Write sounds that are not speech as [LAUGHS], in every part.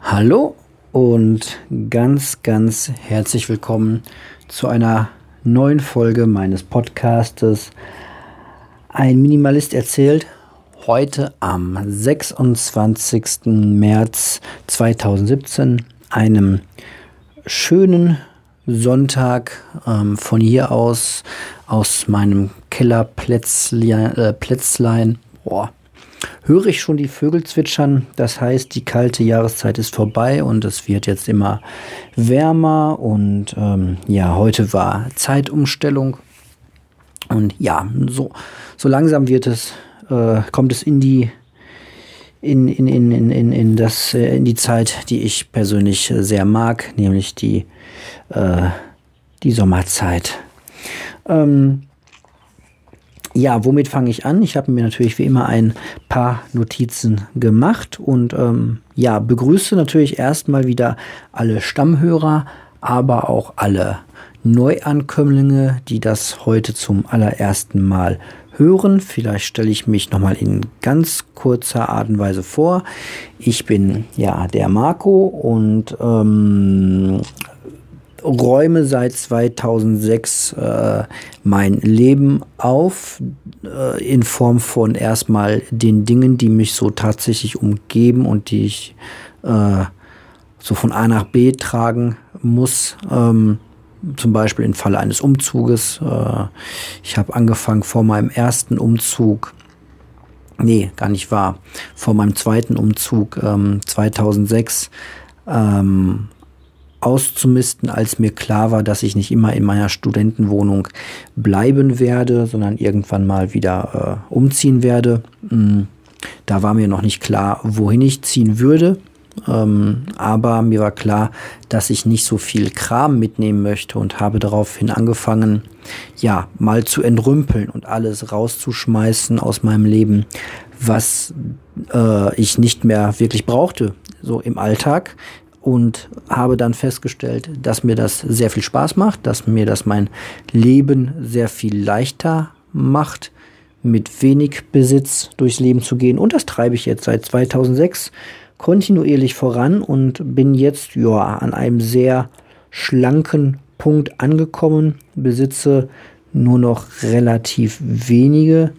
Hallo und ganz, ganz herzlich willkommen zu einer neuen Folge meines Podcastes Ein Minimalist erzählt. Heute am 26. März 2017, einem schönen Sonntag ähm, von hier aus, aus meinem Kellerplätzlein, äh, Plätzlein, boah, höre ich schon die Vögel zwitschern. Das heißt, die kalte Jahreszeit ist vorbei und es wird jetzt immer wärmer. Und ähm, ja, heute war Zeitumstellung. Und ja, so, so langsam wird es, äh, kommt es in die in, in, in, in, in, das, äh, in die Zeit, die ich persönlich sehr mag, nämlich die, äh, die Sommerzeit. Ähm, ja, womit fange ich an? Ich habe mir natürlich wie immer ein paar Notizen gemacht und ähm, ja, begrüße natürlich erstmal wieder alle Stammhörer, aber auch alle Neuankömmlinge, die das heute zum allerersten Mal hören. Vielleicht stelle ich mich nochmal in ganz kurzer Art und Weise vor. Ich bin ja der Marco und ähm, räume seit 2006 äh, mein Leben auf äh, in Form von erstmal den Dingen, die mich so tatsächlich umgeben und die ich äh, so von A nach B tragen muss. Ähm, zum Beispiel im Falle eines Umzuges. Äh, ich habe angefangen vor meinem ersten Umzug. Nee, gar nicht wahr. Vor meinem zweiten Umzug ähm, 2006 ähm, auszumisten, als mir klar war, dass ich nicht immer in meiner Studentenwohnung bleiben werde, sondern irgendwann mal wieder äh, umziehen werde. Mm, da war mir noch nicht klar, wohin ich ziehen würde. Ähm, aber mir war klar, dass ich nicht so viel Kram mitnehmen möchte und habe daraufhin angefangen, ja, mal zu entrümpeln und alles rauszuschmeißen aus meinem Leben, was äh, ich nicht mehr wirklich brauchte, so im Alltag und habe dann festgestellt, dass mir das sehr viel Spaß macht, dass mir das mein Leben sehr viel leichter macht, mit wenig Besitz durchs Leben zu gehen. Und das treibe ich jetzt seit 2006 kontinuierlich voran und bin jetzt ja an einem sehr schlanken Punkt angekommen, besitze nur noch relativ wenige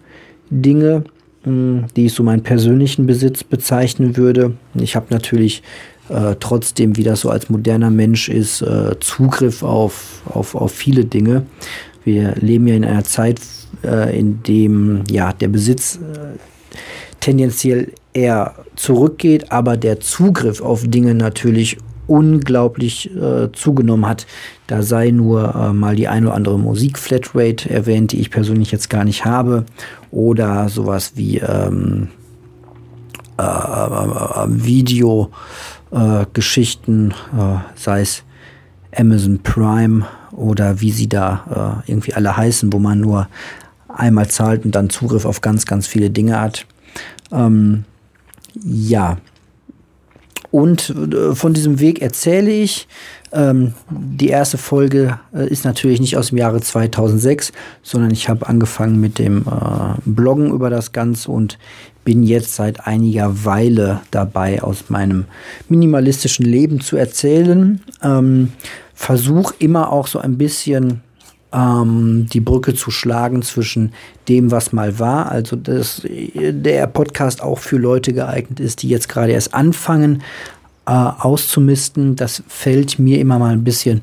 Dinge, hm, die ich so meinen persönlichen Besitz bezeichnen würde. Ich habe natürlich äh, trotzdem, wie das so als moderner Mensch ist, äh, Zugriff auf, auf, auf viele Dinge. Wir leben ja in einer Zeit, äh, in dem ja, der Besitz äh, tendenziell eher zurückgeht, aber der Zugriff auf Dinge natürlich unglaublich äh, zugenommen hat. Da sei nur äh, mal die eine oder andere Musik-Flatrate erwähnt, die ich persönlich jetzt gar nicht habe. Oder sowas wie ähm, äh, äh Video, äh, Geschichten, äh, sei es Amazon Prime oder wie sie da äh, irgendwie alle heißen, wo man nur einmal zahlt und dann Zugriff auf ganz, ganz viele Dinge hat. Ähm, ja. Und äh, von diesem Weg erzähle ich. Ähm, die erste Folge äh, ist natürlich nicht aus dem Jahre 2006, sondern ich habe angefangen mit dem äh, Bloggen über das Ganze und bin jetzt seit einiger Weile dabei, aus meinem minimalistischen Leben zu erzählen. Ähm, Versuch immer auch so ein bisschen ähm, die Brücke zu schlagen zwischen dem, was mal war. Also, dass der Podcast auch für Leute geeignet ist, die jetzt gerade erst anfangen äh, auszumisten. Das fällt mir immer mal ein bisschen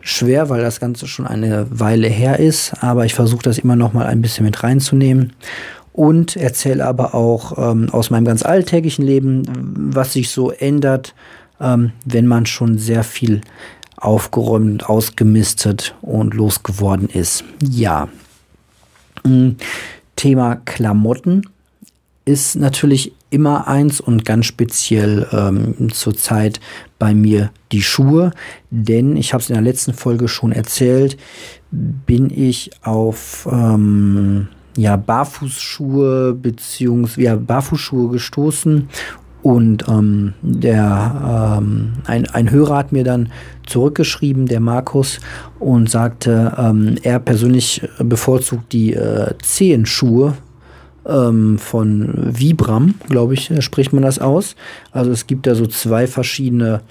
schwer, weil das Ganze schon eine Weile her ist. Aber ich versuche das immer noch mal ein bisschen mit reinzunehmen und erzähle aber auch ähm, aus meinem ganz alltäglichen Leben, was sich so ändert, ähm, wenn man schon sehr viel aufgeräumt, ausgemistet und losgeworden ist. Ja. Mhm. Thema Klamotten ist natürlich immer eins und ganz speziell ähm, zurzeit bei mir die Schuhe, denn ich habe es in der letzten Folge schon erzählt, bin ich auf ähm, ja, Barfußschuhe beziehungsweise ja, Barfußschuhe gestoßen und ähm, der ähm, ein, ein Hörer hat mir dann zurückgeschrieben, der Markus, und sagte, ähm, er persönlich bevorzugt die äh, Zehenschuhe ähm, von Vibram, glaube ich, spricht man das aus. Also es gibt da so zwei verschiedene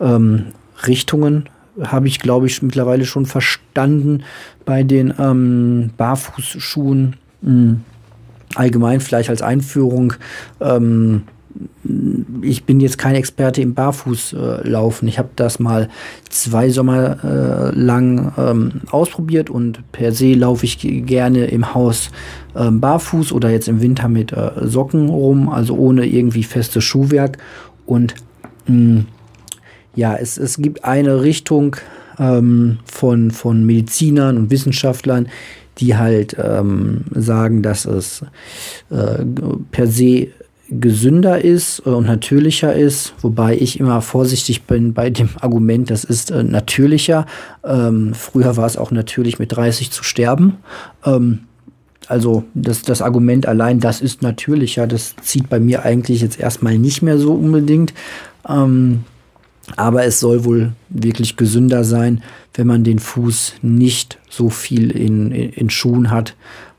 ähm, Richtungen, habe ich, glaube ich, mittlerweile schon verstanden bei den ähm, Barfußschuhen. Hm. Allgemein vielleicht als Einführung. Ähm, ich bin jetzt kein Experte im Barfußlaufen. Ich habe das mal zwei Sommer äh, lang ähm, ausprobiert und per se laufe ich gerne im Haus äh, barfuß oder jetzt im Winter mit äh, Socken rum, also ohne irgendwie festes Schuhwerk. Und mh, hm, ja, es, es gibt eine Richtung ähm, von, von Medizinern und Wissenschaftlern, die halt ähm, sagen, dass es äh, per se gesünder ist und natürlicher ist, wobei ich immer vorsichtig bin bei dem [LAUGHS] Argument, das ist äh, natürlicher. Ähm, früher war es auch natürlich, mit 30 zu sterben. Ähm, also das, das Argument allein, das ist natürlicher, das zieht bei mir eigentlich jetzt erstmal nicht mehr so unbedingt. Ähm, aber es soll wohl wirklich gesünder sein, wenn man den Fuß nicht so viel in, in, Schuhen hat,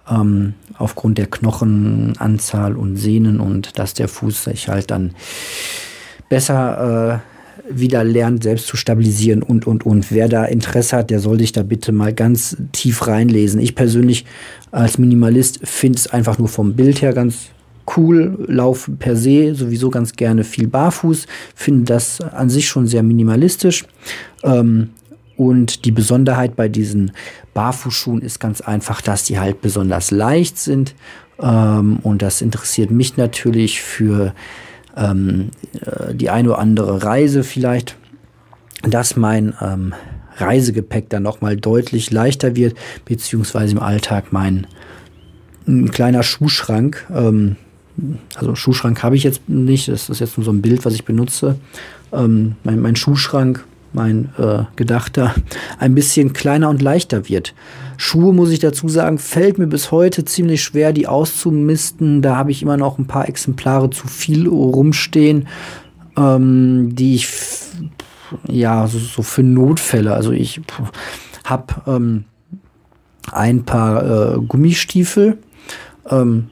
ähm, aufgrund der Knochenanzahl und Sehnen und dass der Fuß sich halt dann besser äh, wieder lernt, selbst zu stabilisieren und, und, und. Wer da Interesse hat, der soll sich da bitte mal ganz tief reinlesen. Ich persönlich als Minimalist finde es einfach nur vom Bild her ganz cool, laufe per se sowieso ganz gerne viel barfuß, finde das an sich schon sehr minimalistisch. Ähm, und die Besonderheit bei diesen Barfußschuhen ist ganz einfach, dass die halt besonders leicht sind. Ähm, und das interessiert mich natürlich für ähm, äh, die eine oder andere Reise vielleicht, dass mein ähm, Reisegepäck dann nochmal deutlich leichter wird, beziehungsweise im Alltag mein ein kleiner Schuhschrank, ähm, also Schuhschrank habe ich jetzt nicht, das ist jetzt nur so ein Bild, was ich benutze. Ähm, mein, mein, Schuhschrank, mein äh, gedachter, [LAUGHS] ein bisschen kleiner und leichter wird. Schuhe, muss ich dazu sagen, fällt mir bis heute ziemlich schwer, die auszumisten. Da habe ich immer noch ein paar Exemplare zu viel rumstehen, ähm, die ich ja so, so, für Notfälle, also ich habe ähm, ein paar äh, Gummistiefel. Ähm,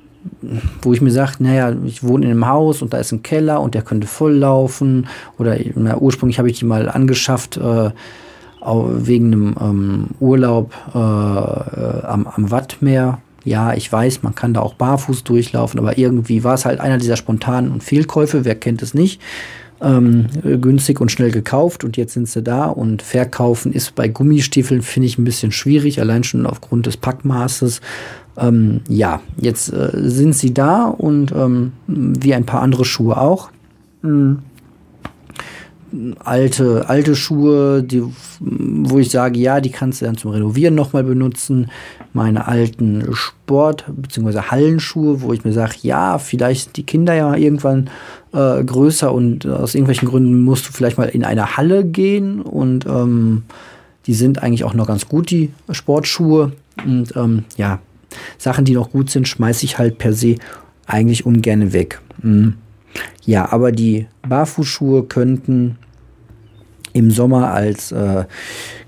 wo ich mir sage, naja, ich wohne in einem Haus und da ist ein Keller und der könnte voll laufen. Oder na, ursprünglich habe ich die mal angeschafft äh, wegen einem ähm, Urlaub äh, äh, am, am Wattmeer. Ja, ich weiß, man kann da auch barfuß durchlaufen, aber irgendwie war es halt einer dieser spontanen Fehlkäufe, wer kennt es nicht. Ähm, günstig und schnell gekauft und jetzt sind sie da und verkaufen ist bei Gummistiefeln, finde ich, ein bisschen schwierig, allein schon aufgrund des Packmaßes. Ähm, ja, jetzt äh, sind sie da und ähm, wie ein paar andere Schuhe auch. Mhm. Alte, alte Schuhe, die, wo ich sage, ja, die kannst du dann zum Renovieren nochmal benutzen. Meine alten Sport- bzw. Hallenschuhe, wo ich mir sage, ja, vielleicht die Kinder ja irgendwann äh, größer und aus irgendwelchen Gründen musst du vielleicht mal in eine Halle gehen und ähm, die sind eigentlich auch noch ganz gut, die Sportschuhe. Und ähm, ja, Sachen, die noch gut sind, schmeiße ich halt per se eigentlich ungern weg. Mhm. Ja, aber die Barfußschuhe könnten im Sommer als äh,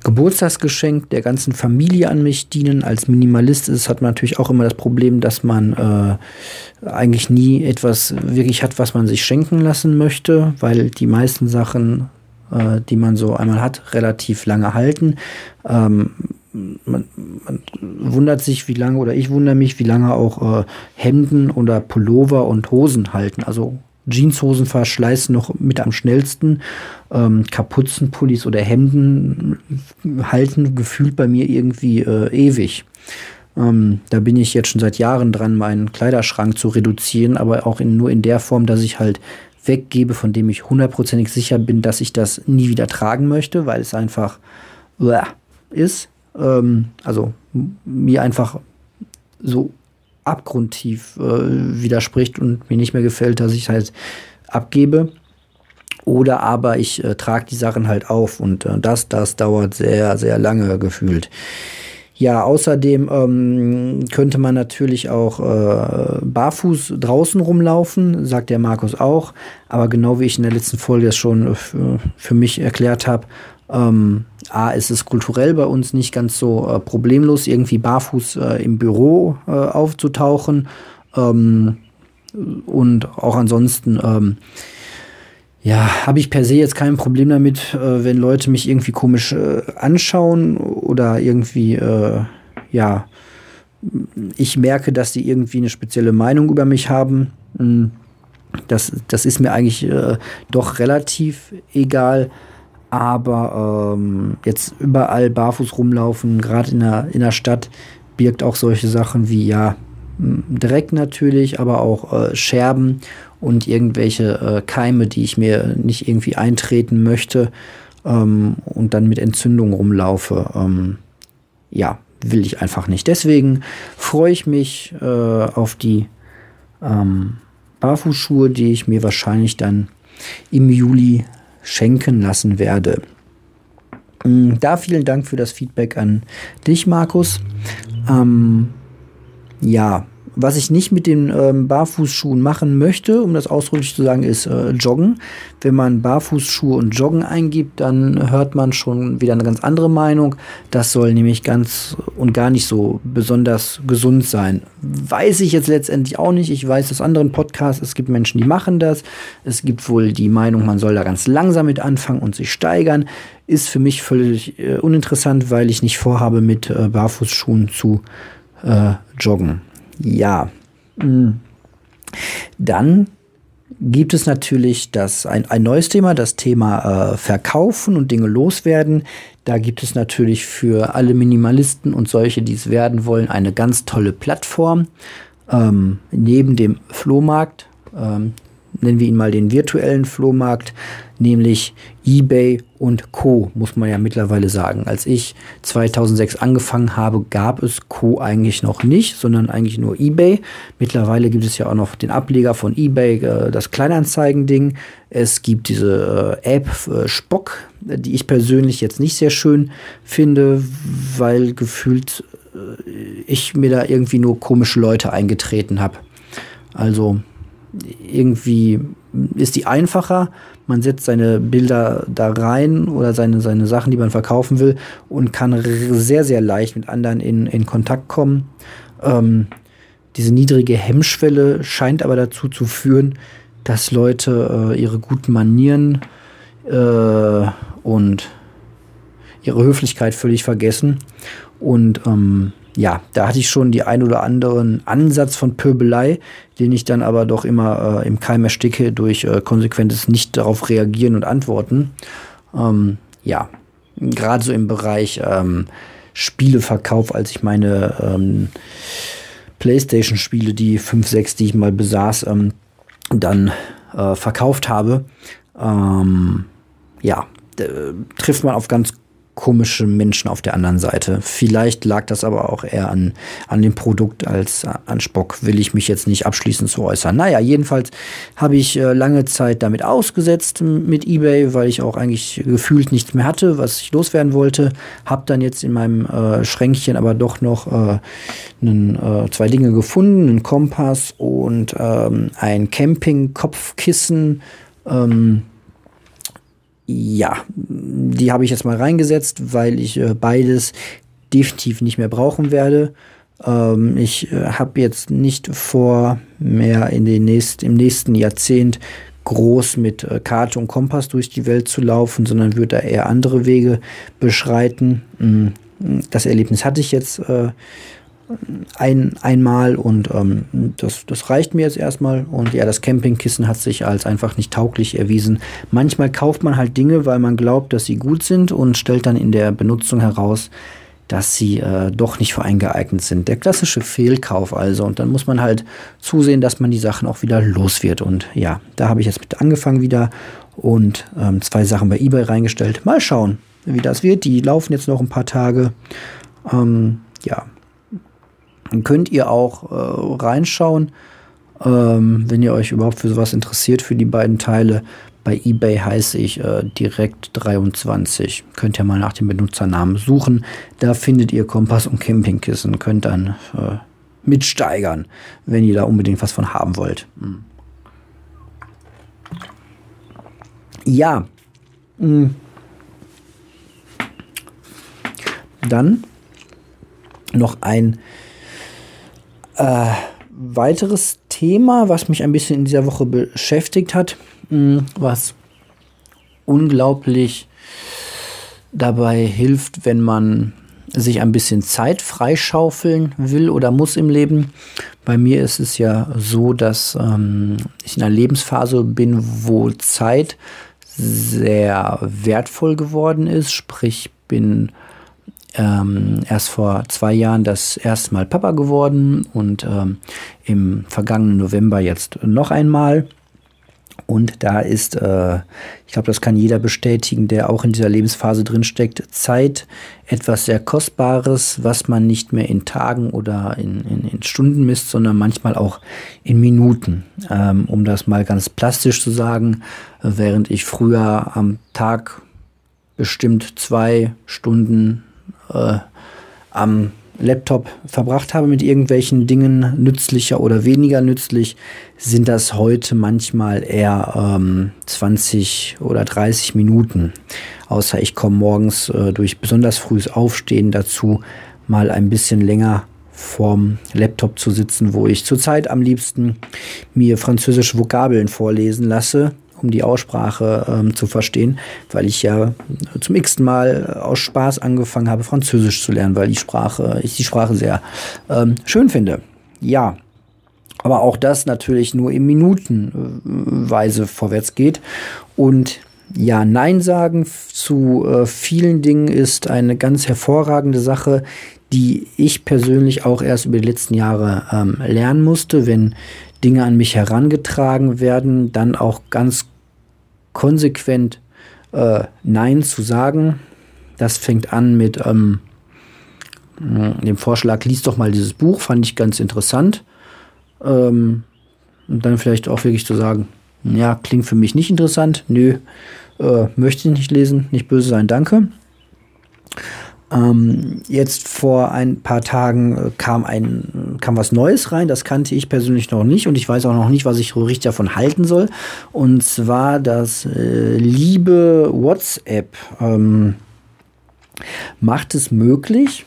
Geburtstagsgeschenk der ganzen Familie an mich dienen. Als Minimalist ist, hat man natürlich auch immer das Problem, dass man äh, eigentlich nie etwas wirklich hat, was man sich schenken lassen möchte, weil die meisten Sachen, äh, die man so einmal hat, relativ lange halten. Ähm, man, man, wundert sich, wie lange, oder ich wundere mich, wie lange auch äh, Hemden oder Pullover und Hosen halten. Also Jeanshosen verschleißen noch mit am schnellsten. Ähm, Kapuzenpullis oder Hemden halten gefühlt bei mir irgendwie äh, ewig. Ähm, da bin ich jetzt schon seit Jahren dran, meinen Kleiderschrank zu reduzieren, aber auch in, nur in der Form, dass ich halt weggebe, von dem ich hundertprozentig sicher bin, dass ich das nie wieder tragen möchte, weil es einfach uh, ist ähm, also mir einfach so abgrundtief äh, widerspricht und mir nicht mehr gefällt, dass ich es halt abgebe. Oder aber ich äh, trage die Sachen halt auf und äh, das, das dauert sehr, sehr lange gefühlt. Ja, außerdem ähm, könnte man natürlich auch äh, barfuß draußen rumlaufen, sagt der Markus auch. Aber genau wie ich in der letzten Folge das schon für mich erklärt habe, ähm, A, ist es kulturell bei uns nicht ganz so äh, problemlos, irgendwie barfuß äh, im Büro äh, aufzutauchen. Ähm, und auch ansonsten, ähm, ja, habe ich per se jetzt kein Problem damit, äh, wenn Leute mich irgendwie komisch äh, anschauen oder irgendwie, äh, ja, ich merke, dass sie irgendwie eine spezielle Meinung über mich haben. Hm, das, das ist mir eigentlich doch relativ egal. Aber ähm, jetzt überall barfuß rumlaufen, gerade in der, in der Stadt, birgt auch solche Sachen wie, ja, Dreck natürlich, aber auch äh, Scherben und irgendwelche äh, Keime, die ich mir nicht irgendwie eintreten möchte ähm, und dann mit Entzündung rumlaufe. Ähm, ja, will ich einfach nicht. Deswegen freue ich mich äh, auf die ähm, Barfußschuhe, die ich mir wahrscheinlich dann im Juli schenken lassen werde. Mm, da vielen Dank für das Feedback an dich, Markus. Ähm, ja, was ich nicht mit den ähm, Barfußschuhen machen möchte, um das ausdrücklich zu sagen, ist äh, Joggen. Wenn man Barfußschuhe und Joggen eingibt, dann hört man schon wieder eine ganz andere Meinung. Das soll nämlich ganz und gar nicht so besonders gesund sein. Weiß ich jetzt letztendlich auch nicht. Ich weiß aus anderen Podcasts, es gibt Menschen, die machen das. Es gibt wohl die Meinung, man soll da ganz langsam mit anfangen und sich steigern. Ist für mich völlig äh, uninteressant, weil ich nicht vorhabe, mit äh, Barfußschuhen zu äh, joggen. Ja. Hm. Dann gibt es natürlich das, ein, ein neues Thema, das Thema äh, Verkaufen und Dinge loswerden. Da gibt es natürlich für alle Minimalisten und solche, die es werden wollen, eine ganz tolle Plattform. Ähm, neben dem Flohmarkt, ähm, nennen wir ihn mal den virtuellen Flohmarkt, nämlich eBay und Co, muss man ja mittlerweile sagen. Als ich 2006 angefangen habe, gab es Co eigentlich noch nicht, sondern eigentlich nur eBay. Mittlerweile gibt es ja auch noch den Ableger von eBay, äh, das Kleinanzeigen-Ding. Es gibt diese äh, App äh, Spock, die ich persönlich jetzt nicht sehr schön finde, weil gefühlt ich mir da irgendwie nur komische Leute eingetreten habe. Also irgendwie ist die einfacher. Man setzt seine Bilder da rein oder seine, seine Sachen, die man verkaufen will und kann sehr, sehr leicht mit anderen in, in Kontakt kommen. Ähm, diese niedrige Hemmschwelle scheint aber dazu zu führen, dass Leute äh, ihre guten Manieren äh, und ihre Höflichkeit völlig vergessen und ähm, ja, da hatte ich schon die ein oder anderen Ansatz von Pöbelei, den ich dann aber doch immer äh, im Keim ersticke durch äh, konsequentes Nicht darauf reagieren und antworten. Ähm, ja, gerade so im Bereich ähm, Spieleverkauf, als ich meine ähm, PlayStation-Spiele, die 5, 6, die ich mal besaß, ähm, dann äh, verkauft habe, ähm, ja, trifft man auf ganz komische Menschen auf der anderen Seite. Vielleicht lag das aber auch eher an, an dem Produkt als an Spock. Will ich mich jetzt nicht abschließend zu äußern. Naja, jedenfalls habe ich äh, lange Zeit damit ausgesetzt mit eBay, weil ich auch eigentlich gefühlt nichts mehr hatte, was ich loswerden wollte. Hab dann jetzt in meinem äh, Schränkchen aber doch noch äh, einen, äh, zwei Dinge gefunden, einen Kompass und ähm, ein Camping-Kopfkissen. Ähm, ja, die habe ich jetzt mal reingesetzt, weil ich äh, beides definitiv nicht mehr brauchen werde. Ähm, ich äh, habe jetzt nicht vor, mehr in den nächst, im nächsten Jahrzehnt groß mit äh, Karte und Kompass durch die Welt zu laufen, sondern würde da eher andere Wege beschreiten. Mm, das Erlebnis hatte ich jetzt äh, ein, einmal und ähm, das, das reicht mir jetzt erstmal. Und ja, das Campingkissen hat sich als einfach nicht tauglich erwiesen. Manchmal kauft man halt Dinge, weil man glaubt, dass sie gut sind und stellt dann in der Benutzung heraus, dass sie äh, doch nicht für einen geeignet sind. Der klassische Fehlkauf also. Und dann muss man halt zusehen, dass man die Sachen auch wieder los wird. Und ja, da habe ich jetzt mit angefangen wieder und ähm, zwei Sachen bei eBay reingestellt. Mal schauen, wie das wird. Die laufen jetzt noch ein paar Tage. Ähm, ja, dann könnt ihr auch äh, reinschauen, ähm, wenn ihr euch überhaupt für sowas interessiert, für die beiden Teile. Bei eBay heiße ich äh, direkt 23. Könnt ihr mal nach dem Benutzernamen suchen. Da findet ihr Kompass und Campingkissen. Könnt dann äh, mitsteigern, wenn ihr da unbedingt was von haben wollt. Hm. Ja. Hm. Dann noch ein äh, weiteres Thema, was mich ein bisschen in dieser Woche beschäftigt hat, hm, was unglaublich dabei hilft, wenn man sich ein bisschen Zeit freischaufeln will oder muss im Leben. Bei mir ist es ja so, dass ähm, ich in einer Lebensphase bin, wo Zeit sehr wertvoll geworden ist. Sprich, bin ähm, erst vor zwei Jahren das erste Mal Papa geworden und ähm, im vergangenen November jetzt noch einmal. Und da ist, äh, ich glaube, das kann jeder bestätigen, der auch in dieser Lebensphase drinsteckt, Zeit etwas sehr Kostbares, was man nicht mehr in Tagen oder in, in, in Stunden misst, sondern manchmal auch in Minuten. Ähm, um das mal ganz plastisch zu sagen, während ich früher am Tag bestimmt zwei Stunden äh, am Laptop verbracht habe mit irgendwelchen Dingen, nützlicher oder weniger nützlich, sind das heute manchmal eher ähm, 20 oder 30 Minuten. Außer ich komme morgens äh, durch besonders frühes Aufstehen dazu, mal ein bisschen länger vorm Laptop zu sitzen, wo ich zurzeit am liebsten mir französische Vokabeln vorlesen lasse um die Aussprache ähm, zu verstehen, weil ich ja zum x Mal aus Spaß angefangen habe, Französisch zu lernen, weil die Sprache, ich die Sprache sehr ähm, schön finde. Ja. Aber auch das natürlich nur in Minutenweise vorwärts geht. Und ja, Nein sagen zu äh, vielen Dingen ist eine ganz hervorragende Sache, die ich persönlich auch erst über die letzten Jahre ähm, lernen musste, wenn Dinge an mich herangetragen werden, dann auch ganz konsequent äh, Nein zu sagen. Das fängt an mit ähm, dem Vorschlag, lies doch mal dieses Buch, fand ich ganz interessant. Ähm, und dann vielleicht auch wirklich zu sagen, ja, klingt für mich nicht interessant, nö, äh, möchte ich nicht lesen, nicht böse sein, danke. Ähm, jetzt vor ein paar Tagen äh, kam ein kam was Neues rein, das kannte ich persönlich noch nicht und ich weiß auch noch nicht, was ich so richtig davon halten soll. Und zwar das äh, liebe WhatsApp ähm, macht es möglich,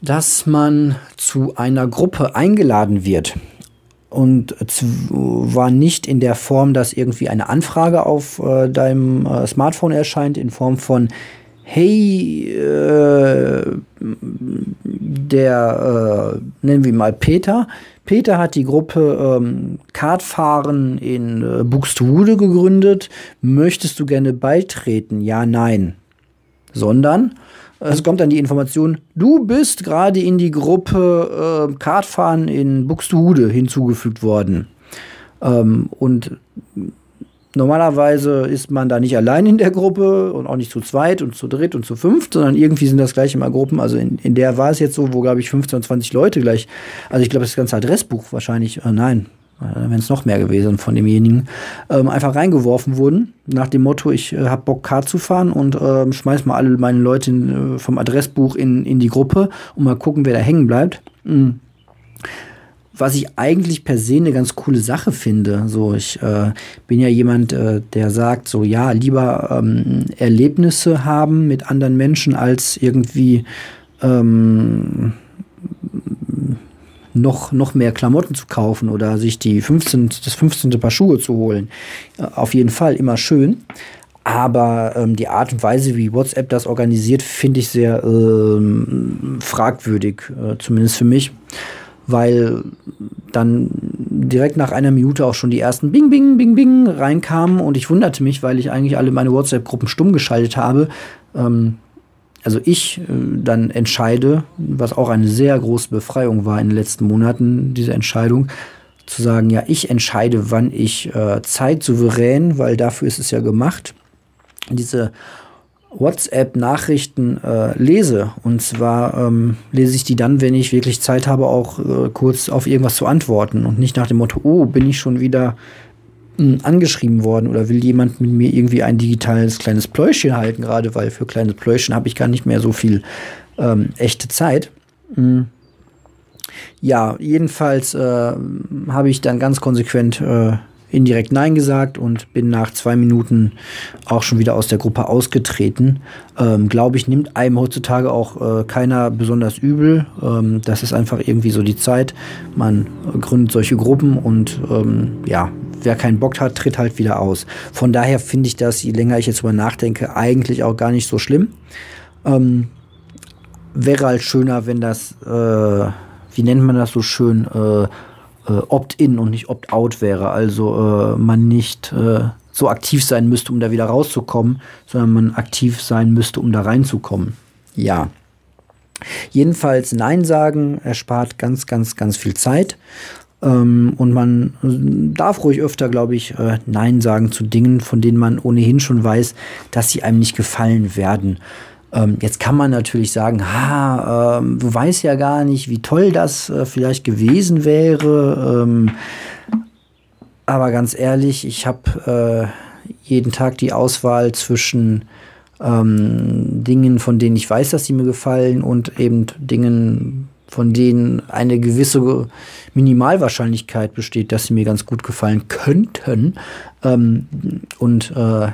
dass man zu einer Gruppe eingeladen wird. Und zwar nicht in der Form, dass irgendwie eine Anfrage auf äh, deinem äh, Smartphone erscheint, in Form von hey, äh, der, äh, nennen wir mal Peter. Peter hat die Gruppe ähm, Kartfahren in äh, Buxtehude gegründet. Möchtest du gerne beitreten? Ja, nein. Sondern es kommt dann die Information, du bist gerade in die Gruppe äh, Kartfahren in Buxtehude hinzugefügt worden. Ähm, und Normalerweise ist man da nicht allein in der Gruppe und auch nicht zu zweit und zu dritt und zu fünft, sondern irgendwie sind das gleich immer Gruppen. Also in, in der war es jetzt so, wo, glaube ich, 15, 20 Leute gleich, also ich glaube, das ganze Adressbuch wahrscheinlich, äh, nein, äh, wenn es noch mehr gewesen von demjenigen, ähm, einfach reingeworfen wurden, nach dem Motto, ich äh, habe Bock, Kart zu fahren und äh, schmeiß mal alle meine Leute in, äh, vom Adressbuch in, in die Gruppe und mal gucken, wer da hängen bleibt. Mhm was ich eigentlich per se eine ganz coole Sache finde. So, ich äh, bin ja jemand, äh, der sagt, so ja, lieber ähm, Erlebnisse haben mit anderen Menschen als irgendwie ähm, noch, noch mehr Klamotten zu kaufen oder sich die 15, das 15. Paar Schuhe zu holen. Äh, auf jeden Fall immer schön. Aber ähm, die Art und Weise, wie WhatsApp das organisiert, finde ich sehr ähm, fragwürdig, äh, zumindest für mich weil dann direkt nach einer Minute auch schon die ersten Bing, Bing, Bing, Bing reinkamen und ich wunderte mich, weil ich eigentlich alle meine WhatsApp-Gruppen stumm geschaltet habe. Ähm, also ich äh, dann entscheide, was auch eine sehr große Befreiung war in den letzten Monaten, diese Entscheidung, zu sagen, ja, ich entscheide, wann ich äh, Zeit souverän, weil dafür ist es ja gemacht, diese WhatsApp-Nachrichten äh, lese. Und zwar ähm, lese ich die dann, wenn ich wirklich Zeit habe, auch äh, kurz auf irgendwas zu antworten und nicht nach dem Motto, oh, bin ich schon wieder mh, hm, angeschrieben worden oder will jemand mit mir irgendwie ein digitales kleines Pläuschen halten, gerade weil für kleine Pläuschen habe ich gar nicht mehr so viel ähm, echte Zeit. Mhm. Ja, jedenfalls äh, habe ich dann ganz konsequent äh, indirekt Nein gesagt und bin nach zwei Minuten auch schon wieder aus der Gruppe ausgetreten. Ähm, Glaube ich, nimmt einem heutzutage auch äh, keiner besonders übel. Ähm, das ist einfach irgendwie so die Zeit. Man gründet solche Gruppen und ähm, ja, wer keinen Bock hat, tritt halt wieder aus. Von daher finde ich das, je länger ich jetzt drüber nachdenke, eigentlich auch gar nicht so schlimm. Ähm, wäre halt schöner, wenn das, äh, wie nennt man das so schön, äh, äh, Opt-in und nicht Opt-out wäre. Also äh, man nicht äh, so aktiv sein müsste, um da wieder rauszukommen, sondern man aktiv sein müsste, um da reinzukommen. Ja. Jedenfalls Nein sagen erspart ganz, ganz, ganz viel Zeit. Ähm, und man darf ruhig öfter, glaube ich, äh, Nein sagen zu Dingen, von denen man ohnehin schon weiß, dass sie einem nicht gefallen werden. Ähm, jetzt kann man natürlich sagen, ha, ähm, du weißt ja gar nicht, wie toll das äh, vielleicht gewesen wäre. Ähm, aber ganz ehrlich, ich habe äh, jeden Tag die Auswahl zwischen ähm, Dingen, von denen ich weiß, dass sie mir gefallen und eben Dingen, von denen eine gewisse Minimalwahrscheinlichkeit besteht, dass sie mir ganz gut gefallen könnten. Ähm, und äh,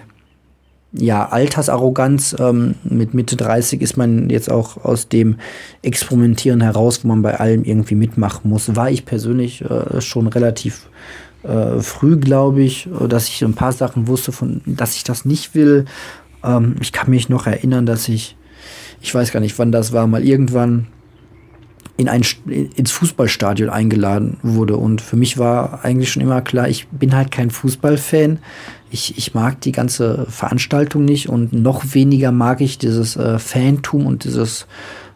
ja, Altersarroganz. Ähm, mit Mitte 30 ist man jetzt auch aus dem Experimentieren heraus, wo man bei allem irgendwie mitmachen muss. War ich persönlich äh, schon relativ äh, früh, glaube ich, dass ich ein paar Sachen wusste, von, dass ich das nicht will. Ähm, ich kann mich noch erinnern, dass ich, ich weiß gar nicht, wann das war, mal irgendwann in ein, ins Fußballstadion eingeladen wurde. Und für mich war eigentlich schon immer klar, ich bin halt kein Fußballfan. Ich, ich mag die ganze Veranstaltung nicht und noch weniger mag ich dieses äh, Fantum und dieses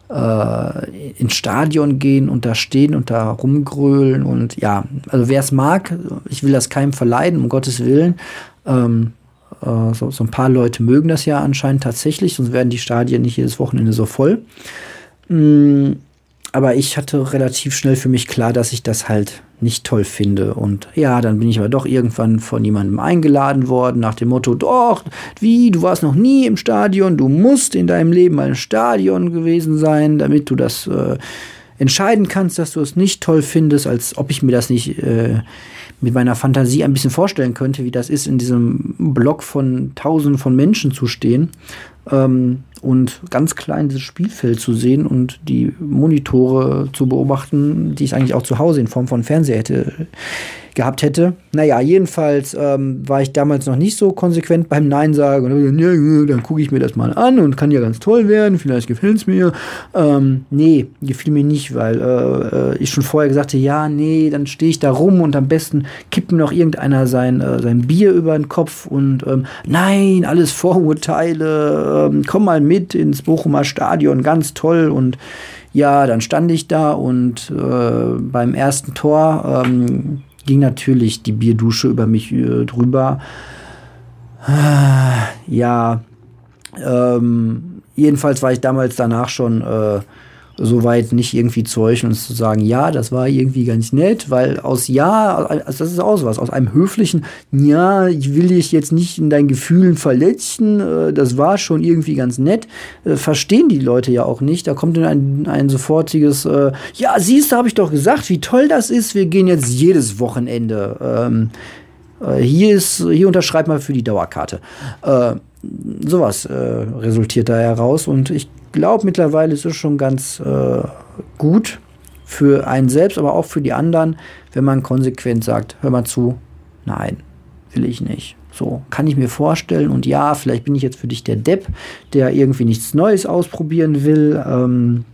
äh, ins Stadion gehen und da stehen und da rumgrölen und ja, also wer es mag, ich will das keinem verleiden, um Gottes Willen. Ähm, äh, so, so ein paar Leute mögen das ja anscheinend tatsächlich, sonst werden die Stadien nicht jedes Wochenende so voll. Mm aber ich hatte relativ schnell für mich klar, dass ich das halt nicht toll finde. Und ja, dann bin ich aber doch irgendwann von jemandem eingeladen worden, nach dem Motto, doch, wie, du warst noch nie im Stadion, du musst in deinem Leben mal im Stadion gewesen sein, damit du das äh, entscheiden kannst, dass du es nicht toll findest, als ob ich mir das nicht äh, mit meiner Fantasie ein bisschen vorstellen könnte, wie das ist, in diesem Block von tausenden von Menschen zu stehen ähm, und ganz klein dieses Spielfeld zu sehen und die Monitore zu beobachten, die ich eigentlich auch zu Hause in Form von Fernseher hätte gehabt hätte. Naja, jedenfalls ähm, war ich damals noch nicht so konsequent beim Nein sagen. Und dann, ja, dann gucke ich mir das mal an und kann ja ganz toll werden, vielleicht gefällt es mir. Ähm, nee, gefiel mir nicht, weil äh, äh ich schon vorher gesagt habe, ja, nee, dann stehe ich da rum und am besten kippt mir noch irgendeiner sein, äh, sein Bier über den Kopf und ähm, nein, alles Vorurteile, ähm, komm mal mit ins Bochumer Stadion, ganz toll und ja, dann stand ich da und äh, beim ersten Tor ähm, ging natürlich die Bierdusche über mich äh, drüber. Ja, ähm, jedenfalls war ich damals danach schon äh, soweit nicht irgendwie zu euch und zu sagen, ja, das war irgendwie ganz nett, weil aus ja, also das ist auch sowas, aus einem höflichen, ja, ich will dich jetzt nicht in deinen Gefühlen verletzen, äh, das war schon irgendwie ganz nett, äh, verstehen die Leute ja auch nicht. Da kommt dann ein, ein sofortiges, äh, ja, siehst du, habe ich doch gesagt, wie toll das ist, wir gehen jetzt jedes Wochenende. Ähm, hier ist, hier unterschreibt mal für die Dauerkarte. Äh, sowas äh, resultiert da heraus und ich glaube mittlerweile ist es schon ganz äh, gut für einen selbst, aber auch für die anderen, wenn man konsequent sagt, hör mal zu, nein, will ich nicht. So, kann ich mir vorstellen. Und ja, vielleicht bin ich jetzt für dich der Depp, der irgendwie nichts Neues ausprobieren will. Ähm,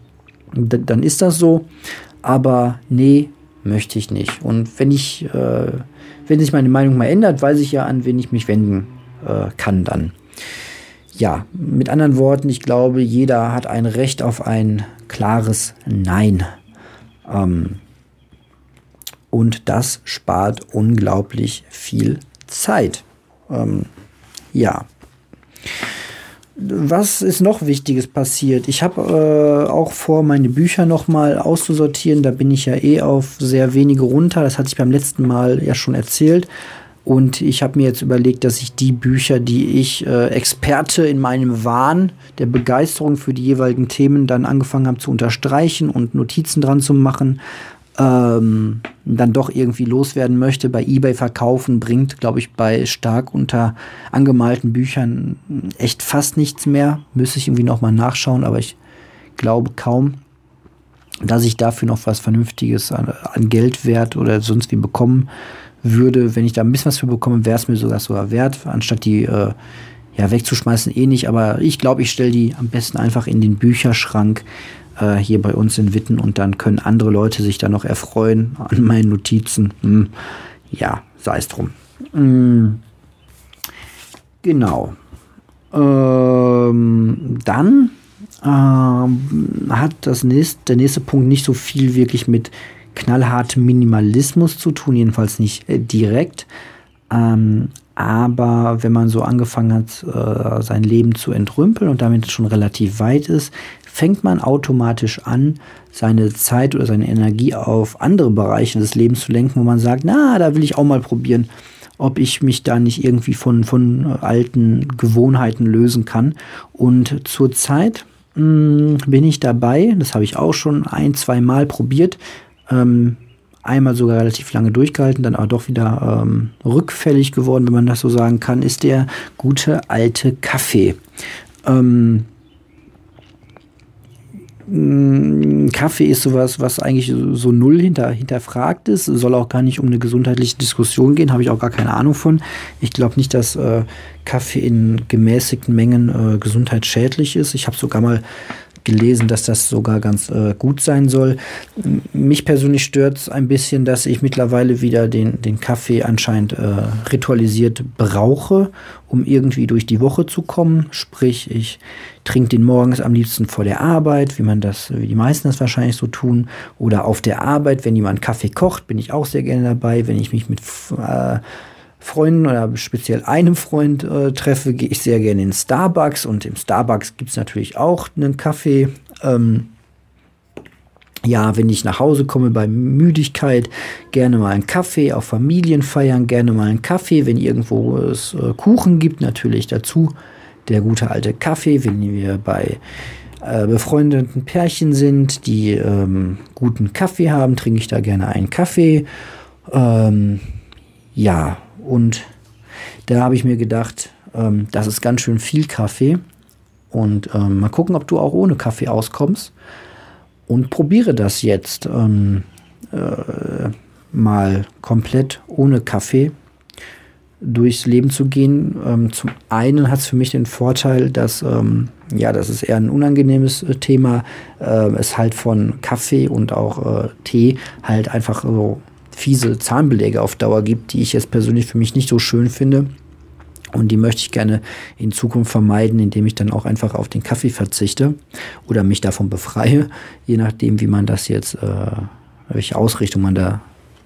dann ist das so. Aber nee, möchte ich nicht. Und wenn ich, äh, wenn sich meine Meinung mal ändert, weiß ich ja, an wen ich mich wenden äh, kann dann ja, mit anderen Worten, ich glaube, jeder hat ein Recht auf ein klares Nein. Ähm, und das spart unglaublich viel Zeit. Ähm, ja. Was ist noch Wichtiges passiert? Ich habe äh, auch vor, meine Bücher nochmal auszusortieren. Da bin ich ja eh auf sehr wenige runter. Das hatte ich beim letzten Mal ja schon erzählt. Und ich habe mir jetzt überlegt, dass ich die Bücher, die ich äh, Experte in meinem Wahn der Begeisterung für die jeweiligen Themen dann angefangen habe zu unterstreichen und Notizen dran zu machen, ähm, dann doch irgendwie loswerden möchte, bei eBay verkaufen, bringt, glaube ich, bei stark unter angemalten Büchern echt fast nichts mehr. Müsste ich irgendwie nochmal nachschauen, aber ich glaube kaum, dass ich dafür noch was Vernünftiges an, an Geldwert oder sonst wie bekommen würde. Wenn ich da ein bisschen was für bekomme, wäre es mir sogar sogar wert, anstatt die äh, ja, wegzuschmeißen eh nicht. Aber ich glaube, ich stelle die am besten einfach in den Bücherschrank äh, hier bei uns in Witten und dann können andere Leute sich da noch erfreuen an meinen Notizen. Hm, ja, sei es drum. Hm, genau. Ähm, dann ähm, hat das nächste, der nächste Punkt nicht so viel wirklich mit knallhartem Minimalismus zu tun, jedenfalls nicht äh, direkt. Ähm, aber wenn man so angefangen hat, äh, sein Leben zu entrümpeln und damit schon relativ weit ist, fängt man automatisch an, seine Zeit oder seine Energie auf andere Bereiche des Lebens zu lenken, wo man sagt, na, da will ich auch mal probieren, ob ich mich da nicht irgendwie von, von alten Gewohnheiten lösen kann. Und zurzeit hm, bin ich dabei, das habe ich auch schon ein, zwei Mal probiert, ähm, einmal sogar relativ lange durchgehalten, dann aber doch wieder ähm, rückfällig geworden, wenn man das so sagen kann, ist der gute alte Kaffee. Ähm, Mm, Kaffee ist sowas, was eigentlich so null hinter, hinterfragt ist. Soll auch gar nicht um eine gesundheitliche Diskussion gehen, habe ich auch gar keine Ahnung von. Ich glaube nicht, dass äh, Kaffee in gemäßigten Mengen äh, gesundheitsschädlich ist. Ich habe sogar mal gelesen, dass das sogar ganz äh, gut sein soll. Mich persönlich stört es ein bisschen, dass ich mittlerweile wieder den, den Kaffee anscheinend äh, ritualisiert brauche, um irgendwie durch die Woche zu kommen. Sprich, ich trinke den morgens am liebsten vor der Arbeit, wie man das, wie die meisten das wahrscheinlich so tun, oder auf der Arbeit, wenn jemand Kaffee kocht, bin ich auch sehr gerne dabei, wenn ich mich mit äh, Freunden oder speziell einem Freund äh, treffe, gehe ich sehr gerne in Starbucks und im Starbucks gibt es natürlich auch einen Kaffee. Ähm, ja, wenn ich nach Hause komme bei Müdigkeit, gerne mal einen Kaffee, auf Familienfeiern gerne mal einen Kaffee, wenn irgendwo es äh, Kuchen gibt, natürlich dazu der gute alte Kaffee, wenn wir bei äh, befreundeten Pärchen sind, die ähm, guten Kaffee haben, trinke ich da gerne einen Kaffee. Ähm, ja, und da habe ich mir gedacht, ähm, das ist ganz schön viel Kaffee. Und ähm, mal gucken, ob du auch ohne Kaffee auskommst. Und probiere das jetzt ähm, äh, mal komplett ohne Kaffee durchs Leben zu gehen. Ähm, zum einen hat es für mich den Vorteil, dass, ähm, ja, das ist eher ein unangenehmes äh, Thema, äh, es halt von Kaffee und auch äh, Tee halt einfach so fiese Zahnbeläge auf Dauer gibt, die ich jetzt persönlich für mich nicht so schön finde. Und die möchte ich gerne in Zukunft vermeiden, indem ich dann auch einfach auf den Kaffee verzichte oder mich davon befreie, je nachdem, wie man das jetzt, äh, welche Ausrichtung man da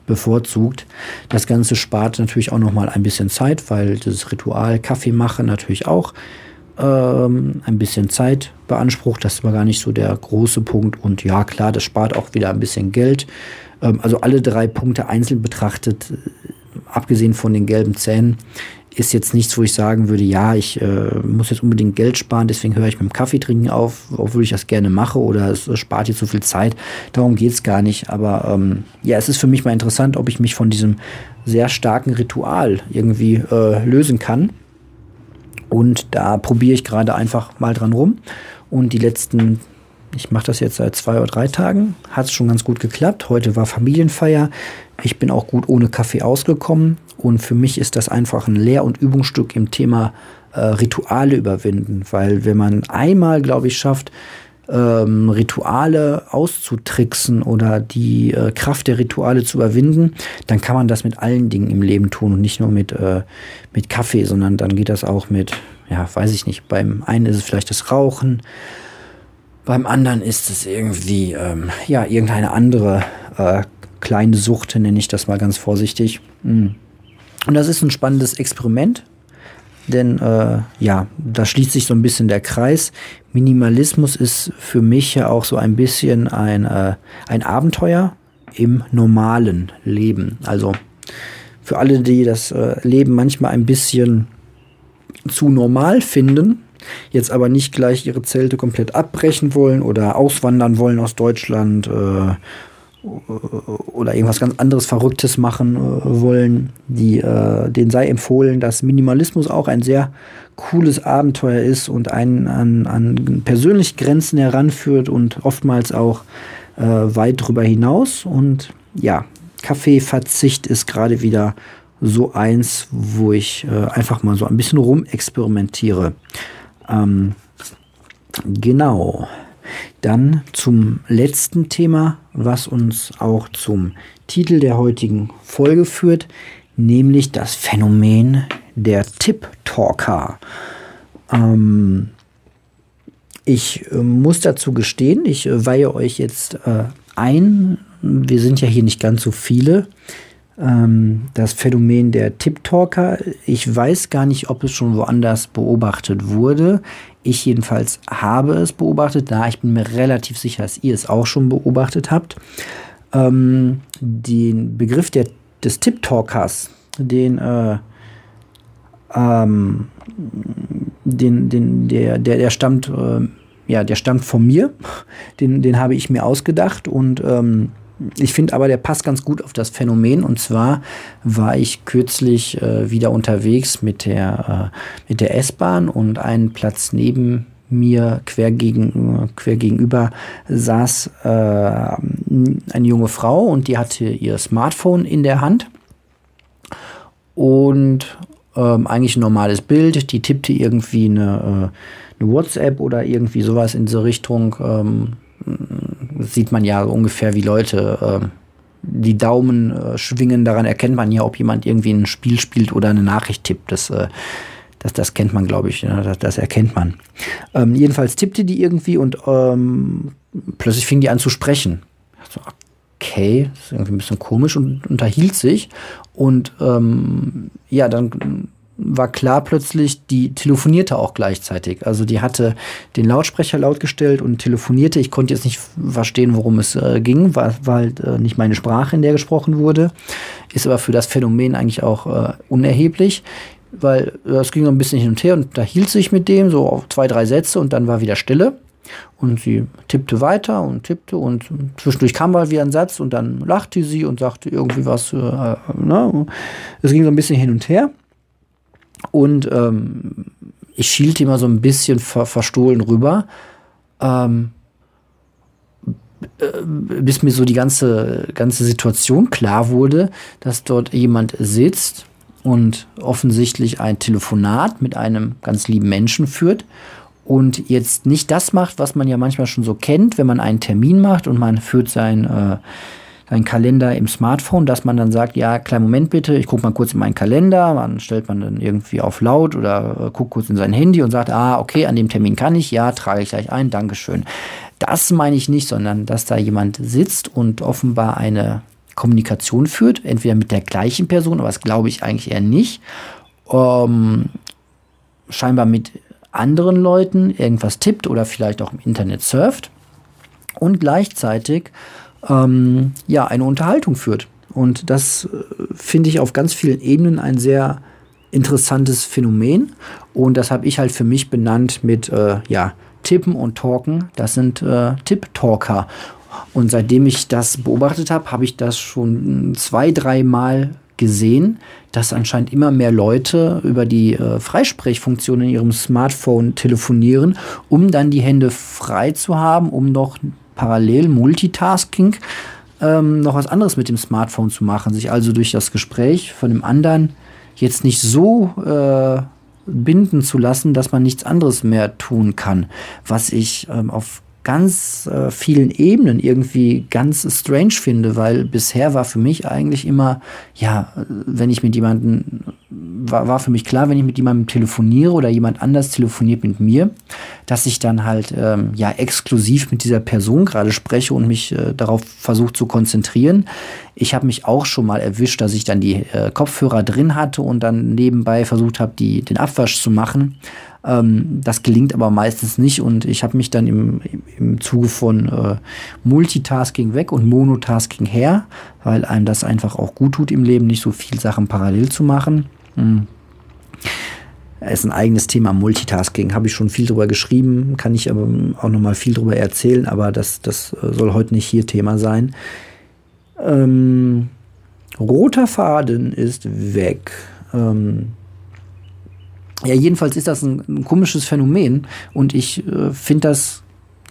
bevorzugt. Das Ganze spart natürlich auch nochmal ein bisschen Zeit, weil das Ritual Kaffee machen natürlich auch ähm, ein bisschen Zeit beansprucht. Das ist aber gar nicht so der große Punkt. Und ja, klar, das spart auch wieder ein bisschen Geld. Ähm, also alle drei Punkte einzeln betrachtet, äh, abgesehen von den gelben Zähnen, ist jetzt nichts, wo ich sagen würde, ja, ich äh, muss jetzt unbedingt Geld sparen, deswegen höre ich mit dem Kaffee trinken auf, obwohl ich das gerne mache oder es spart jetzt so viel Zeit. Darum geht es gar nicht. Aber ähm, ja, es ist für mich mal interessant, ob ich mich von diesem sehr starken Ritual irgendwie äh, lösen kann. Und da probiere ich gerade einfach mal dran rum. Und die letzten ich mache das jetzt seit zwei oder drei Tagen. Hat es schon ganz gut geklappt. Heute war Familienfeier. Ich bin auch gut ohne Kaffee ausgekommen. Und für mich ist das einfach ein Lehr- und Übungsstück im Thema äh, Rituale überwinden. Weil wenn man einmal, glaube ich, schafft, ähm, Rituale auszutricksen oder die äh, Kraft der Rituale zu überwinden, dann kann man das mit allen Dingen im Leben tun und nicht nur mit, äh, mit Kaffee, sondern dann geht das auch mit, ja, weiß ich nicht, beim einen ist es vielleicht das Rauchen, beim anderen ist es irgendwie, ähm, ja, irgendeine andere äh, kleine Sucht, nenne ich das mal ganz vorsichtig. Mm. Und das ist ein spannendes Experiment, denn äh, ja, da schließt sich so ein bisschen der Kreis. Minimalismus ist für mich ja auch so ein bisschen ein, äh, ein Abenteuer im normalen Leben. Also für alle, die das äh, Leben manchmal ein bisschen zu normal finden, jetzt aber nicht gleich ihre Zelte komplett abbrechen wollen oder auswandern wollen aus Deutschland, äh, oder irgendwas ganz anderes Verrücktes machen äh, wollen, die, äh, denen sei empfohlen, dass Minimalismus auch ein sehr cooles Abenteuer ist und einen an, an persönliche Grenzen heranführt und oftmals auch äh, weit darüber hinaus. Und ja, Kaffeeverzicht ist gerade wieder so eins, wo ich äh, einfach mal so ein bisschen rumexperimentiere. Ähm, genau. Dann zum letzten Thema, was uns auch zum Titel der heutigen Folge führt, nämlich das Phänomen der Tip-Talker. Ähm, ich äh, muss dazu gestehen, ich äh, weihe euch jetzt äh, ein. Wir sind ja hier nicht ganz so viele. Ähm, das Phänomen der Tip-Talker, ich weiß gar nicht, ob es schon woanders beobachtet wurde. Ich jedenfalls habe es beobachtet. Da ich bin mir relativ sicher, dass ihr es auch schon beobachtet habt. Ähm, den Begriff der, des Tip-Talkers, den, äh, ähm, den, den, der, der, der stammt, äh, ja, der stammt von mir. [LAUGHS] Den, den habe ich mir ausgedacht und ähm, ich finde aber, der passt ganz gut auf das Phänomen. Und zwar war ich kürzlich äh, wieder unterwegs mit der, äh, der S-Bahn und einen Platz neben mir quer, gegen, quer gegenüber saß äh, eine junge Frau und die hatte ihr Smartphone in der Hand und ähm, eigentlich ein normales Bild. Die tippte irgendwie eine, äh, eine WhatsApp oder irgendwie sowas in diese Richtung. Ähm, sieht man ja ungefähr, wie Leute äh, die Daumen äh, schwingen. Daran erkennt man ja, ob jemand irgendwie ein Spiel spielt oder eine Nachricht tippt. Das, äh, das, das kennt man, glaube ich. Ja, das, das, erkennt man. Ähm, jedenfalls tippte die irgendwie und ähm, plötzlich fing die an zu sprechen. So, okay, das ist irgendwie ein bisschen komisch und unterhielt sich. Und ähm, ja, dann war klar plötzlich, die telefonierte auch gleichzeitig. Also die hatte den Lautsprecher laut gestellt und telefonierte. Ich konnte jetzt nicht verstehen, worum es äh, ging, war, war äh, nicht meine Sprache, in der gesprochen wurde. Ist aber für das Phänomen eigentlich auch äh, unerheblich, weil äh, es ging so ein bisschen hin und her und da hielt sich mit dem so auf zwei, drei Sätze und dann war wieder Stille. Und sie tippte weiter und tippte und zwischendurch kam mal wieder ein Satz und dann lachte sie und sagte irgendwie was. Äh, ne? Es ging so ein bisschen hin und her. Und ähm, ich schielte immer so ein bisschen ver verstohlen rüber, ähm, äh, bis mir so die ganze, ganze Situation klar wurde, dass dort jemand sitzt und offensichtlich ein Telefonat mit einem ganz lieben Menschen führt und jetzt nicht das macht, was man ja manchmal schon so kennt, wenn man einen Termin macht und man führt sein äh, einen Kalender im Smartphone, dass man dann sagt, ja, kleinen Moment bitte, ich gucke mal kurz in meinen Kalender, dann stellt man dann irgendwie auf laut oder äh, guckt kurz in sein Handy und sagt, ah, okay, an dem Termin kann ich, ja, trage ich gleich ein, Dankeschön. Das meine ich nicht, sondern dass da jemand sitzt und offenbar eine Kommunikation führt, entweder mit der gleichen Person, aber das glaube ich eigentlich eher nicht, ähm, scheinbar mit anderen Leuten irgendwas tippt oder vielleicht auch im Internet surft und gleichzeitig ähm, ja, eine Unterhaltung führt. Und das äh, finde ich auf ganz vielen Ebenen ein sehr interessantes Phänomen. Und das habe ich halt für mich benannt mit, äh, ja, Tippen und Talken. Das sind äh, Tipp-Talker. Und seitdem ich das beobachtet habe, habe ich das schon zwei, dreimal gesehen, dass anscheinend immer mehr Leute über die äh, Freisprechfunktion in ihrem Smartphone telefonieren, um dann die Hände frei zu haben, um noch parallel Multitasking ähm, noch was anderes mit dem Smartphone zu machen, sich also durch das Gespräch von dem anderen jetzt nicht so äh, binden zu lassen, dass man nichts anderes mehr tun kann, was ich ähm, auf ganz äh, vielen Ebenen irgendwie ganz strange finde, weil bisher war für mich eigentlich immer, ja, wenn ich mit jemandem, war, war für mich klar, wenn ich mit jemandem telefoniere oder jemand anders telefoniert mit mir, dass ich dann halt ähm, ja exklusiv mit dieser Person gerade spreche und mich äh, darauf versuche zu konzentrieren. Ich habe mich auch schon mal erwischt, dass ich dann die äh, Kopfhörer drin hatte und dann nebenbei versucht habe, den Abwasch zu machen. Ähm, das gelingt aber meistens nicht und ich habe mich dann im, im Zuge von äh, Multitasking weg und Monotasking her, weil einem das einfach auch gut tut im Leben, nicht so viel Sachen parallel zu machen. Hm. Ist ein eigenes Thema, Multitasking. Habe ich schon viel drüber geschrieben, kann ich aber auch noch mal viel drüber erzählen, aber das, das soll heute nicht hier Thema sein. Ähm, roter Faden ist weg. Ähm, ja, jedenfalls ist das ein, ein komisches Phänomen und ich äh, finde das,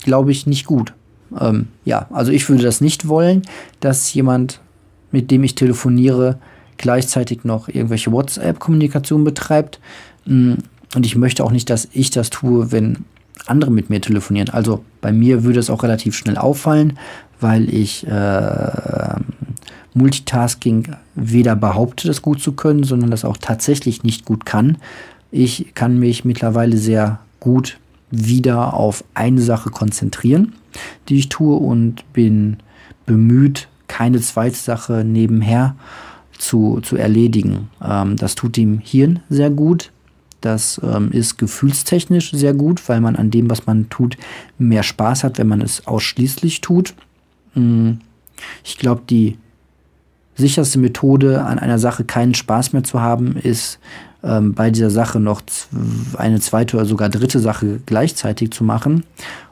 glaube ich, nicht gut. Ähm, ja, also ich würde das nicht wollen, dass jemand, mit dem ich telefoniere, gleichzeitig noch irgendwelche WhatsApp-Kommunikation betreibt. Mm, und ich möchte auch nicht, dass ich das tue, wenn andere mit mir telefonieren. Also bei mir würde es auch relativ schnell auffallen, weil ich äh, Multitasking weder behaupte, das gut zu können, sondern das auch tatsächlich nicht gut kann. Ich kann mich mittlerweile sehr gut wieder auf eine Sache konzentrieren, die ich tue und bin bemüht, keine zweite Sache nebenher zu, zu erledigen. Ähm, das tut dem Hirn sehr gut. Das ähm, ist gefühlstechnisch sehr gut, weil man an dem, was man tut, mehr Spaß hat, wenn man es ausschließlich tut. Mm, ich glaube, die sicherste Methode, an einer Sache keinen Spaß mehr zu haben, ist ähm, bei dieser Sache noch eine zweite oder sogar dritte Sache gleichzeitig zu machen.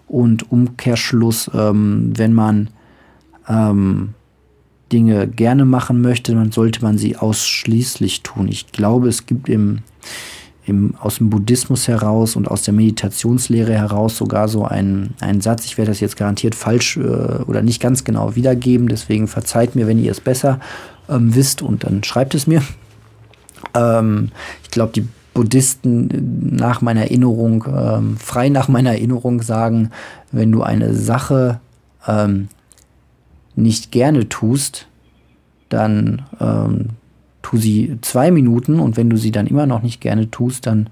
Und Umkehrschluss, ähm, wenn man ähm, Dinge gerne machen möchte, dann sollte man sie ausschließlich tun. Ich glaube, es gibt im, im, aus dem Buddhismus heraus und aus der Meditationslehre heraus sogar so einen, einen Satz, ich werde das jetzt garantiert falsch äh, oder nicht ganz genau wiedergeben, deswegen verzeiht mir, wenn ihr es besser ähm, wisst und dann schreibt es mir. Ähm, ich glaube, die Buddhisten nach meiner Erinnerung, ähm, frei nach meiner Erinnerung sagen, wenn du eine Sache ähm, nicht gerne tust, dann ähm, tu sie zwei Minuten und wenn du sie dann immer noch nicht gerne tust, dann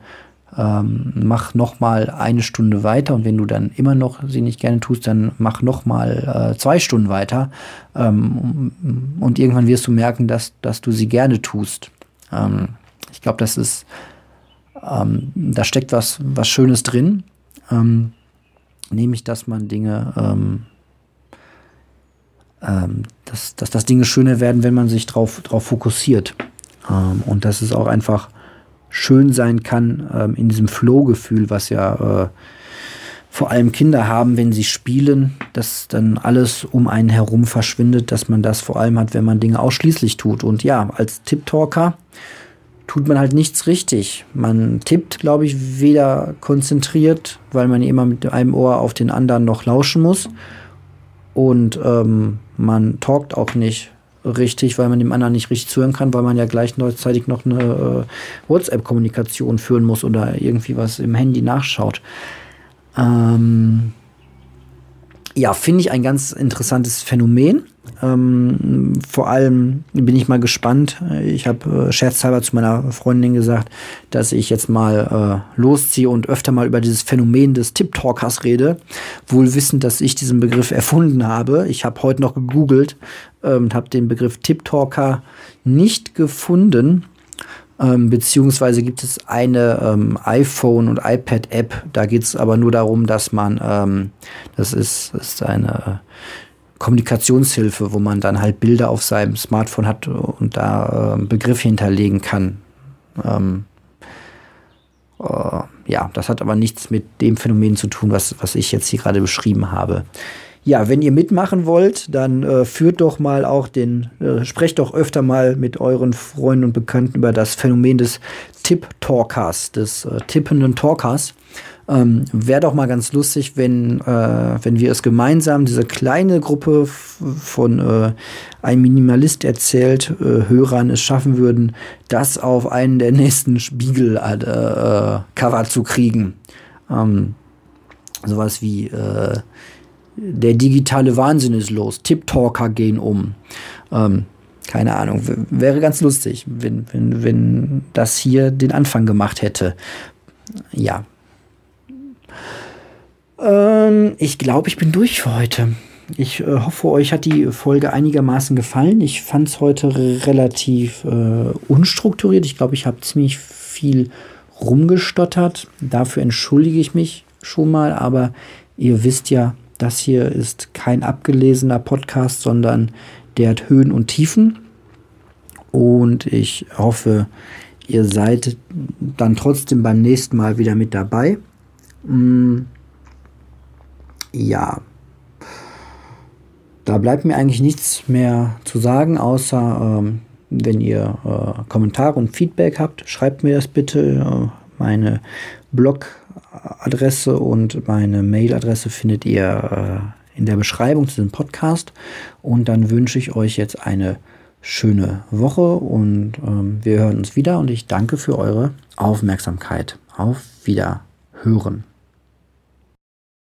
ähm, mach noch mal eine Stunde weiter und wenn du dann immer noch sie nicht gerne tust, dann mach noch mal äh, zwei Stunden weiter ähm, und irgendwann wirst du merken, dass, dass du sie gerne tust. Ähm, ich glaube, das ist, ähm, da steckt was, was Schönes drin, ähm, nämlich, dass man Dinge ähm, ähm, dass, dass, dass Dinge schöner werden, wenn man sich darauf drauf fokussiert. Ähm, und dass es auch einfach schön sein kann in diesem Flow-Gefühl, was ja äh, vor allem Kinder haben, wenn sie spielen, dass dann alles um einen herum verschwindet, dass man das vor allem hat, wenn man Dinge ausschließlich tut. Und ja, als Tipptalker tut man halt nichts richtig. Man tippt, glaube ich, weder konzentriert, weil man immer mit einem Ohr auf den anderen noch lauschen muss. Und ähm, man talkt auch nicht richtig, weil man dem anderen nicht richtig zuhören kann, weil man ja gleichzeitig noch eine äh, WhatsApp-Kommunikation führen muss oder irgendwie was im Handy nachschaut. Ähm, ja, finde ich ein ganz interessantes Phänomen. Ähm, vor allem bin ich mal gespannt. Ich habe äh, scherzhalber zu meiner Freundin gesagt, dass ich jetzt mal äh, losziehe und öfter mal über dieses Phänomen des Tip-Talkers rede. Wohl wissend, dass ich diesen Begriff erfunden habe. Ich habe heute noch gegoogelt ähm, und habe den Begriff Tip-Talker nicht gefunden. Ähm, beziehungsweise gibt es eine ähm, iPhone- und iPad-App. Da geht es aber nur darum, dass man, ähm, das ist, ist eine Kommunikationshilfe, wo man dann halt Bilder auf seinem Smartphone hat und da äh, Begriffe hinterlegen kann. Ähm, äh, ja, das hat aber nichts mit dem Phänomen zu tun, was, was ich jetzt hier gerade beschrieben habe. Ja, wenn ihr mitmachen wollt, dann äh, führt doch mal auch den, äh, sprecht doch öfter mal mit euren Freunden und Bekannten über das Phänomen des Tip-Talkers, des äh, tippenden Talkers. Ähm, Wäre doch mal ganz lustig, wenn, äh, wenn wir es gemeinsam, diese kleine Gruppe von äh, ein Minimalist erzählt, äh, Hörern es schaffen würden, das auf einen der nächsten Spiegel-Cover äh, zu kriegen. Ähm, sowas wie äh, der digitale Wahnsinn ist los, Tip-Talker gehen um. Ähm, keine Ahnung, wäre ganz lustig, wenn, wenn, wenn das hier den Anfang gemacht hätte. Ja, ähm, ich glaube, ich bin durch für heute. Ich äh, hoffe, euch hat die Folge einigermaßen gefallen. Ich fand es heute relativ äh, unstrukturiert. Ich glaube, ich habe ziemlich viel rumgestottert. Dafür entschuldige ich mich schon mal. Aber ihr wisst ja, das hier ist kein abgelesener Podcast, sondern der hat Höhen und Tiefen. Und ich hoffe, ihr seid dann trotzdem beim nächsten Mal wieder mit dabei. Mm ja. da bleibt mir eigentlich nichts mehr zu sagen, außer ähm, wenn ihr äh, Kommentare und Feedback habt, schreibt mir das bitte. Äh, meine Blogadresse und meine Mailadresse findet ihr äh, in der Beschreibung zu diesem Podcast. Und dann wünsche ich euch jetzt eine schöne Woche und ähm, wir hören uns wieder und ich danke für eure Aufmerksamkeit. Auf Wiederhören.